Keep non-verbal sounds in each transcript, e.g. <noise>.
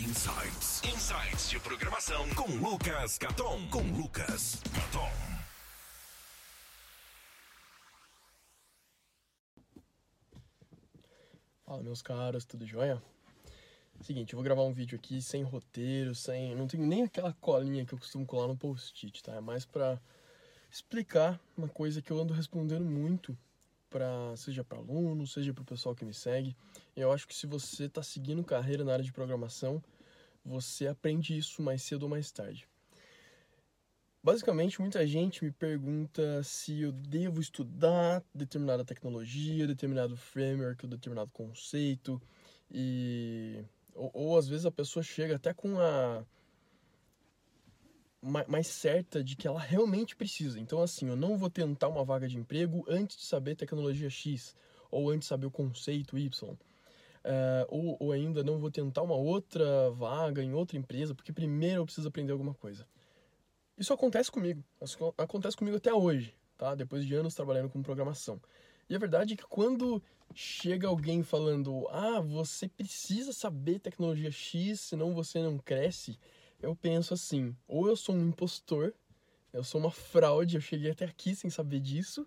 Insights. Insights de programação com Lucas Caton. Com Lucas Caton. Fala, meus caras, tudo jóia? Seguinte, eu vou gravar um vídeo aqui sem roteiro, sem. Não tenho nem aquela colinha que eu costumo colar no post-it, tá? É mais pra explicar uma coisa que eu ando respondendo muito, pra, seja para aluno, seja para o pessoal que me segue. Eu acho que se você está seguindo carreira na área de programação, você aprende isso mais cedo ou mais tarde. Basicamente, muita gente me pergunta se eu devo estudar determinada tecnologia, determinado framework, determinado conceito, e ou, ou às vezes a pessoa chega até com a mais certa de que ela realmente precisa. Então, assim, eu não vou tentar uma vaga de emprego antes de saber tecnologia X, ou antes de saber o conceito Y. Uh, ou, ou ainda não vou tentar uma outra vaga em outra empresa, porque primeiro eu preciso aprender alguma coisa. Isso acontece comigo, acontece comigo até hoje, tá? Depois de anos trabalhando com programação. E a verdade é que quando chega alguém falando, ah, você precisa saber tecnologia X, senão você não cresce, eu penso assim: ou eu sou um impostor, eu sou uma fraude, eu cheguei até aqui sem saber disso,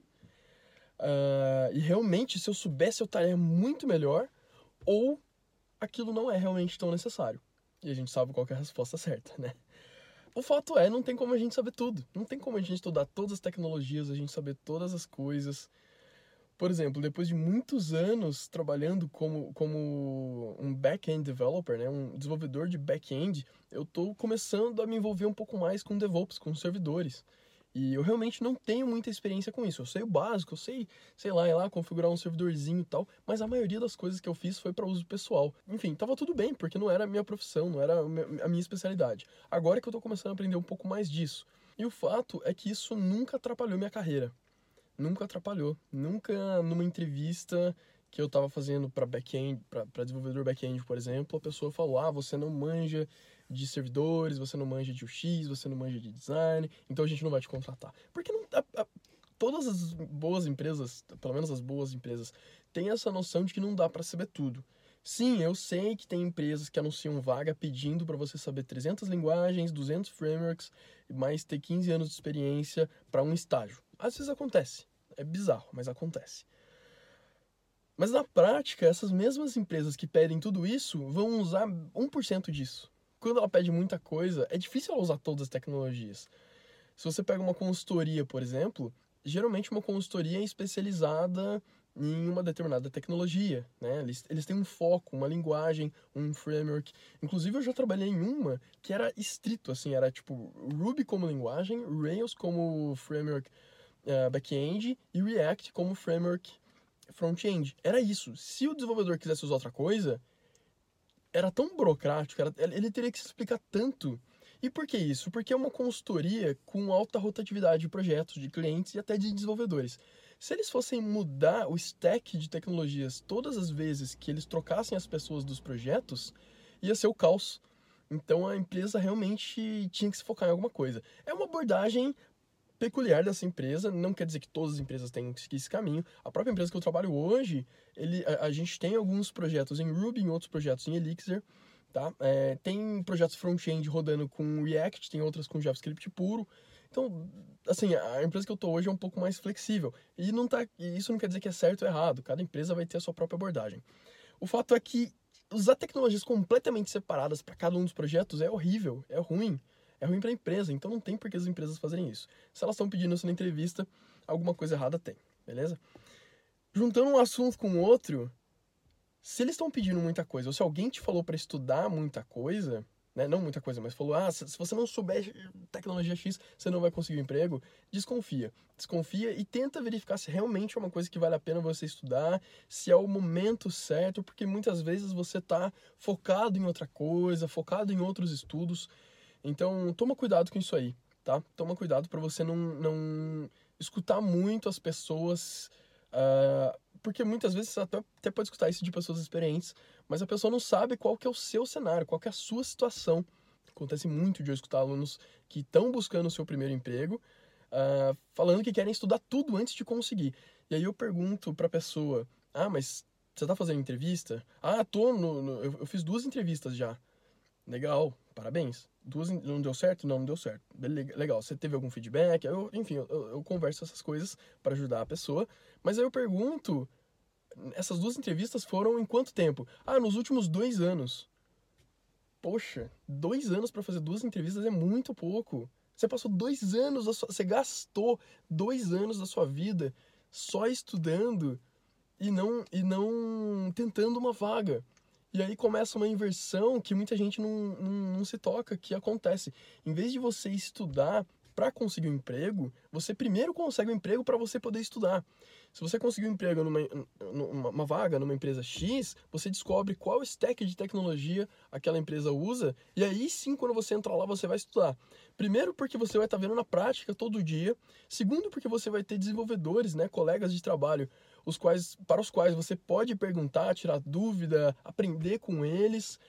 uh, e realmente, se eu soubesse, eu estaria muito melhor, ou aquilo não é realmente tão necessário. E a gente sabe qual é a resposta certa, né? O fato é, não tem como a gente saber tudo. Não tem como a gente estudar todas as tecnologias, a gente saber todas as coisas. Por exemplo, depois de muitos anos trabalhando como, como um back-end developer, né, um desenvolvedor de back-end, eu estou começando a me envolver um pouco mais com DevOps, com servidores. E eu realmente não tenho muita experiência com isso. Eu sei o básico, eu sei, sei lá, ir lá configurar um servidorzinho e tal, mas a maioria das coisas que eu fiz foi para uso pessoal. Enfim, tava tudo bem, porque não era a minha profissão, não era a minha especialidade. Agora que eu tô começando a aprender um pouco mais disso. E o fato é que isso nunca atrapalhou minha carreira. Nunca atrapalhou. Nunca numa entrevista que eu estava fazendo para back-end, para desenvolvedor back-end, por exemplo, a pessoa falou: "Ah, você não manja de servidores, você não manja de UX, você não manja de design, então a gente não vai te contratar". Porque não a, a, todas as boas empresas, pelo menos as boas empresas, têm essa noção de que não dá para saber tudo. Sim, eu sei que tem empresas que anunciam vaga pedindo para você saber 300 linguagens, 200 frameworks, mais ter 15 anos de experiência para um estágio. Às vezes acontece. É bizarro, mas acontece. Mas na prática, essas mesmas empresas que pedem tudo isso vão usar 1% disso. Quando ela pede muita coisa, é difícil ela usar todas as tecnologias. Se você pega uma consultoria, por exemplo, geralmente uma consultoria é especializada em uma determinada tecnologia, né? Eles, eles têm um foco, uma linguagem, um framework. Inclusive eu já trabalhei em uma que era estrito, assim, era tipo Ruby como linguagem, Rails como framework uh, back-end e React como framework front-end. Era isso. Se o desenvolvedor quisesse usar outra coisa, era tão burocrático, era, ele teria que se explicar tanto. E por que isso? Porque é uma consultoria com alta rotatividade de projetos, de clientes e até de desenvolvedores. Se eles fossem mudar o stack de tecnologias todas as vezes que eles trocassem as pessoas dos projetos, ia ser o caos. Então a empresa realmente tinha que se focar em alguma coisa. É uma abordagem peculiar dessa empresa, não quer dizer que todas as empresas tenham esse caminho. A própria empresa que eu trabalho hoje, ele, a, a gente tem alguns projetos em Ruby, em outros projetos em Elixir, tá? É, tem projetos front-end rodando com React, tem outras com JavaScript puro. Então, assim, a empresa que eu estou hoje é um pouco mais flexível. E não tá, isso não quer dizer que é certo ou errado. Cada empresa vai ter a sua própria abordagem. O fato é que usar tecnologias completamente separadas para cada um dos projetos é horrível, é ruim é ruim para a empresa, então não tem por que as empresas fazerem isso. Se elas estão pedindo isso na entrevista, alguma coisa errada tem, beleza? Juntando um assunto com outro, se eles estão pedindo muita coisa, ou se alguém te falou para estudar muita coisa, né, não muita coisa, mas falou, ah, se, se você não souber tecnologia X, você não vai conseguir um emprego, desconfia. Desconfia e tenta verificar se realmente é uma coisa que vale a pena você estudar, se é o momento certo, porque muitas vezes você está focado em outra coisa, focado em outros estudos, então, toma cuidado com isso aí, tá? Toma cuidado para você não, não escutar muito as pessoas, uh, porque muitas vezes você até, até pode escutar isso de pessoas experientes, mas a pessoa não sabe qual que é o seu cenário, qual que é a sua situação. Acontece muito de eu escutar alunos que estão buscando o seu primeiro emprego, uh, falando que querem estudar tudo antes de conseguir. E aí eu pergunto para a pessoa, ah, mas você está fazendo entrevista? Ah, tô no, no eu, eu fiz duas entrevistas já. Legal, parabéns. Duas não deu certo? Não, não deu certo. Legal, você teve algum feedback? Eu, enfim, eu, eu converso essas coisas para ajudar a pessoa. Mas aí eu pergunto, essas duas entrevistas foram em quanto tempo? Ah, nos últimos dois anos. Poxa, dois anos para fazer duas entrevistas é muito pouco. Você passou dois anos, sua, você gastou dois anos da sua vida só estudando e não, e não tentando uma vaga. E aí começa uma inversão que muita gente não, não, não se toca, que acontece. Em vez de você estudar para conseguir um emprego, você primeiro consegue um emprego para você poder estudar. Se você conseguir um emprego numa, numa uma vaga numa empresa X, você descobre qual stack de tecnologia aquela empresa usa, e aí sim, quando você entrar lá, você vai estudar. Primeiro, porque você vai estar tá vendo na prática todo dia. Segundo, porque você vai ter desenvolvedores, né, colegas de trabalho, os quais, para os quais você pode perguntar, tirar dúvida, aprender com eles.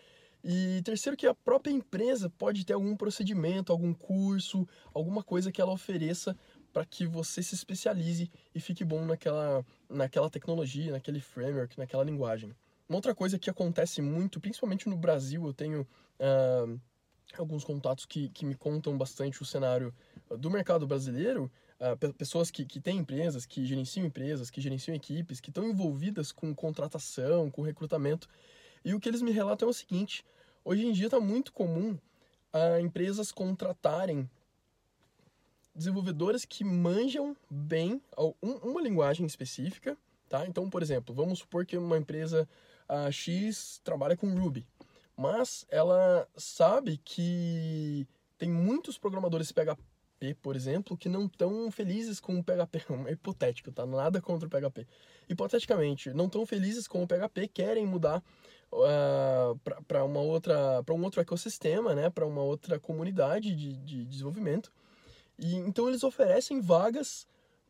E terceiro, que a própria empresa pode ter algum procedimento, algum curso, alguma coisa que ela ofereça para que você se especialize e fique bom naquela, naquela tecnologia, naquele framework, naquela linguagem. Uma outra coisa que acontece muito, principalmente no Brasil, eu tenho uh, alguns contatos que, que me contam bastante o cenário do mercado brasileiro, uh, pessoas que, que têm empresas, que gerenciam empresas, que gerenciam equipes, que estão envolvidas com contratação, com recrutamento. E o que eles me relatam é o seguinte: hoje em dia está muito comum uh, empresas contratarem desenvolvedores que manjam bem uma linguagem específica, tá? Então, por exemplo, vamos supor que uma empresa a X trabalha com Ruby, mas ela sabe que tem muitos programadores PHP, por exemplo, que não estão felizes com o PHP, <laughs> é hipotético, tá? Nada contra o PHP. Hipoteticamente, não estão felizes com o PHP, querem mudar uh, para uma outra, para um outro ecossistema, né? Para uma outra comunidade de, de desenvolvimento e então eles oferecem vagas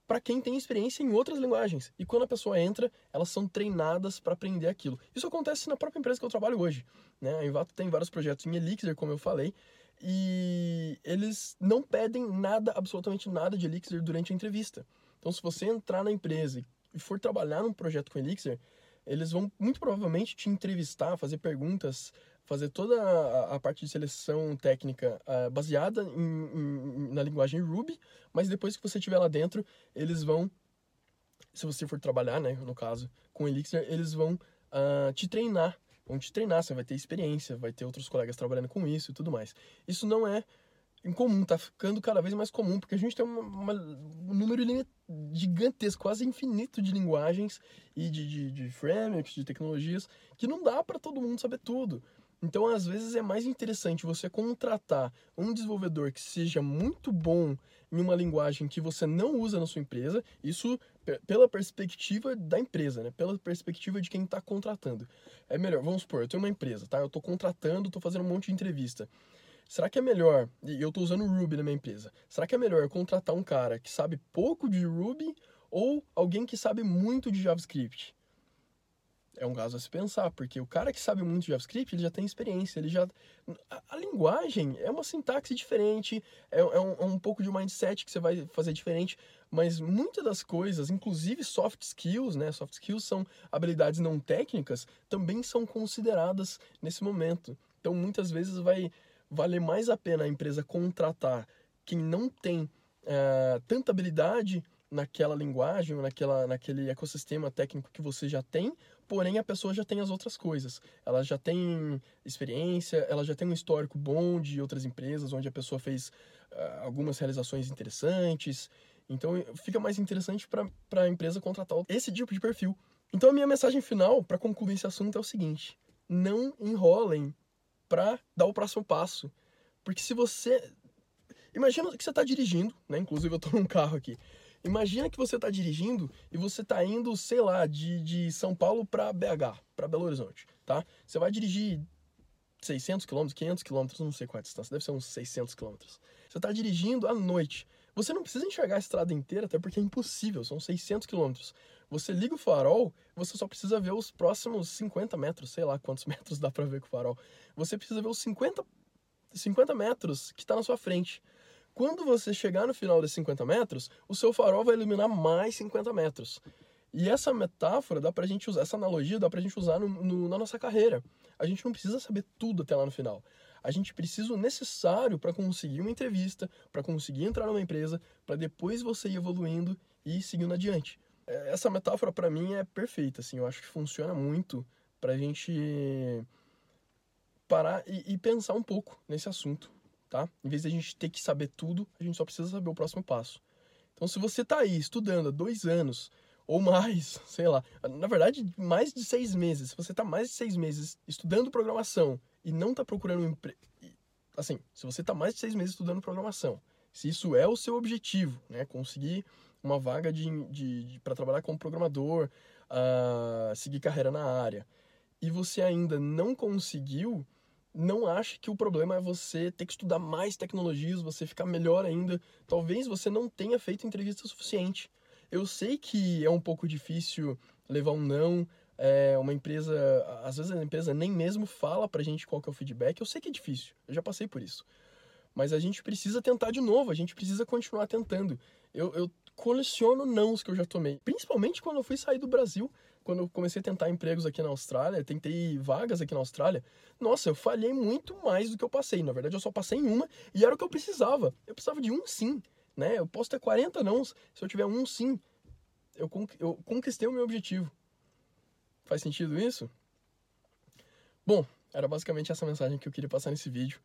para quem tem experiência em outras linguagens. E quando a pessoa entra, elas são treinadas para aprender aquilo. Isso acontece na própria empresa que eu trabalho hoje. Né? A Invato tem vários projetos em Elixir, como eu falei, e eles não pedem nada, absolutamente nada de Elixir durante a entrevista. Então, se você entrar na empresa e for trabalhar num projeto com Elixir, eles vão muito provavelmente te entrevistar, fazer perguntas fazer toda a, a parte de seleção técnica uh, baseada em, em, na linguagem Ruby, mas depois que você estiver lá dentro, eles vão, se você for trabalhar, né, no caso, com Elixir, eles vão uh, te treinar, vão te treinar, você vai ter experiência, vai ter outros colegas trabalhando com isso e tudo mais. Isso não é incomum, tá ficando cada vez mais comum, porque a gente tem uma, uma, um número gigantesco, quase infinito de linguagens e de, de, de frameworks, de tecnologias, que não dá para todo mundo saber tudo. Então, às vezes, é mais interessante você contratar um desenvolvedor que seja muito bom em uma linguagem que você não usa na sua empresa, isso pela perspectiva da empresa, né? Pela perspectiva de quem está contratando. É melhor, vamos supor, eu tenho uma empresa, tá? Eu estou contratando, estou fazendo um monte de entrevista. Será que é melhor, e eu estou usando Ruby na minha empresa, será que é melhor eu contratar um cara que sabe pouco de Ruby ou alguém que sabe muito de JavaScript? É um caso a se pensar, porque o cara que sabe muito JavaScript, ele já tem experiência, ele já... A, a linguagem é uma sintaxe diferente, é, é, um, é, um, pouco de mindset que você vai fazer diferente, mas muitas das coisas, inclusive soft skills, né, soft skills são habilidades não técnicas, também são consideradas nesse momento. Então, muitas vezes vai valer mais a pena a empresa contratar quem não tem uh, tanta habilidade naquela linguagem, naquela, naquele ecossistema técnico que você já tem, porém a pessoa já tem as outras coisas. Ela já tem experiência, ela já tem um histórico bom de outras empresas, onde a pessoa fez uh, algumas realizações interessantes. Então fica mais interessante para a empresa contratar esse tipo de perfil. Então a minha mensagem final para concluir esse assunto é o seguinte: não enrolem para dar o próximo passo. Porque se você. Imagina que você está dirigindo, né? Inclusive eu estou num carro aqui. Imagina que você está dirigindo e você está indo, sei lá, de, de São Paulo para BH, para Belo Horizonte, tá? Você vai dirigir 600 km, 500 km, não sei qual é a distância, deve ser uns 600 km. Você está dirigindo à noite. Você não precisa enxergar a estrada inteira, até porque é impossível, são 600 km. Você liga o farol, você só precisa ver os próximos 50 metros, sei lá quantos <laughs> metros dá para ver com o farol. Você precisa ver os 50, 50 metros que está na sua frente. Quando você chegar no final desses 50 metros, o seu farol vai iluminar mais 50 metros. E essa metáfora dá pra gente usar, essa analogia dá pra gente usar no, no, na nossa carreira. a gente não precisa saber tudo até lá no final. A gente precisa o necessário para conseguir uma entrevista, para conseguir entrar numa empresa, para depois você ir evoluindo e seguindo adiante. É, essa metáfora para mim é perfeita, assim, eu acho que funciona muito para a gente parar e, e, pensar um pouco nesse assunto, tá? Em vez de a gente ter que saber tudo, a gente só precisa saber o próximo passo. Então, se você está aí estudando há dois anos ou mais, <laughs> sei lá, na verdade, mais de seis meses, se você está mais de seis meses estudando programação e não está procurando um emprego. Assim, se você está mais de seis meses estudando programação, se isso é o seu objetivo, né, conseguir uma vaga de, de, de para trabalhar como programador, uh, seguir carreira na área, e você ainda não conseguiu, não ache que o problema é você ter que estudar mais tecnologias, você ficar melhor ainda. Talvez você não tenha feito entrevista suficiente. Eu sei que é um pouco difícil levar um não, é, uma empresa, às vezes a empresa nem mesmo fala pra gente qual que é o feedback. Eu sei que é difícil, eu já passei por isso. Mas a gente precisa tentar de novo, a gente precisa continuar tentando. Eu, eu coleciono nãos que eu já tomei, principalmente quando eu fui sair do Brasil, quando eu comecei a tentar empregos aqui na Austrália, tentei vagas aqui na Austrália. Nossa, eu falhei muito mais do que eu passei. Na verdade, eu só passei em uma e era o que eu precisava. Eu precisava de um sim, né? Eu posso ter 40 nãos, se eu tiver um sim, eu, eu conquistei o meu objetivo. Faz sentido isso? Bom, era basicamente essa mensagem que eu queria passar nesse vídeo.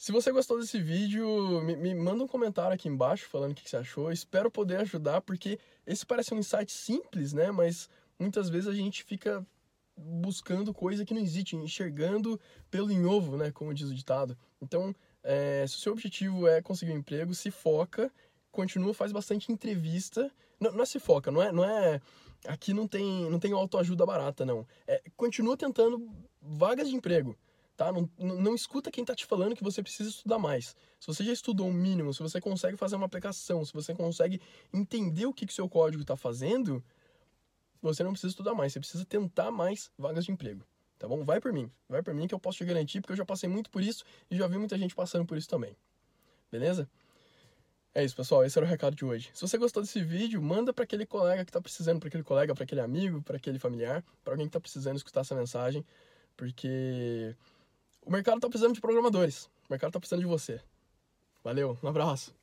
Se você gostou desse vídeo, me, me manda um comentário aqui embaixo falando o que, que você achou. Espero poder ajudar, porque esse parece um insight simples, né? Mas muitas vezes a gente fica buscando coisa que não existe, enxergando pelo em ovo, né? Como diz o ditado. Então, é, se o seu objetivo é conseguir um emprego, se foca, continua, faz bastante entrevista. Não, não é se foca, não é, não é Aqui não tem, não tem autoajuda barata, não. É, continua tentando vagas de emprego, tá? Não, não, escuta quem tá te falando que você precisa estudar mais. Se você já estudou o um mínimo, se você consegue fazer uma aplicação, se você consegue entender o que, que seu código está fazendo, você não precisa estudar mais. Você precisa tentar mais vagas de emprego, tá bom? Vai por mim. Vai por mim que eu posso te garantir, porque eu já passei muito por isso e já vi muita gente passando por isso também. Beleza? É isso, pessoal. Esse era o recado de hoje. Se você gostou desse vídeo, manda para aquele colega que está precisando, para aquele colega, para aquele amigo, para aquele familiar, para alguém que está precisando escutar essa mensagem, porque o mercado está precisando de programadores. O mercado está precisando de você. Valeu, um abraço.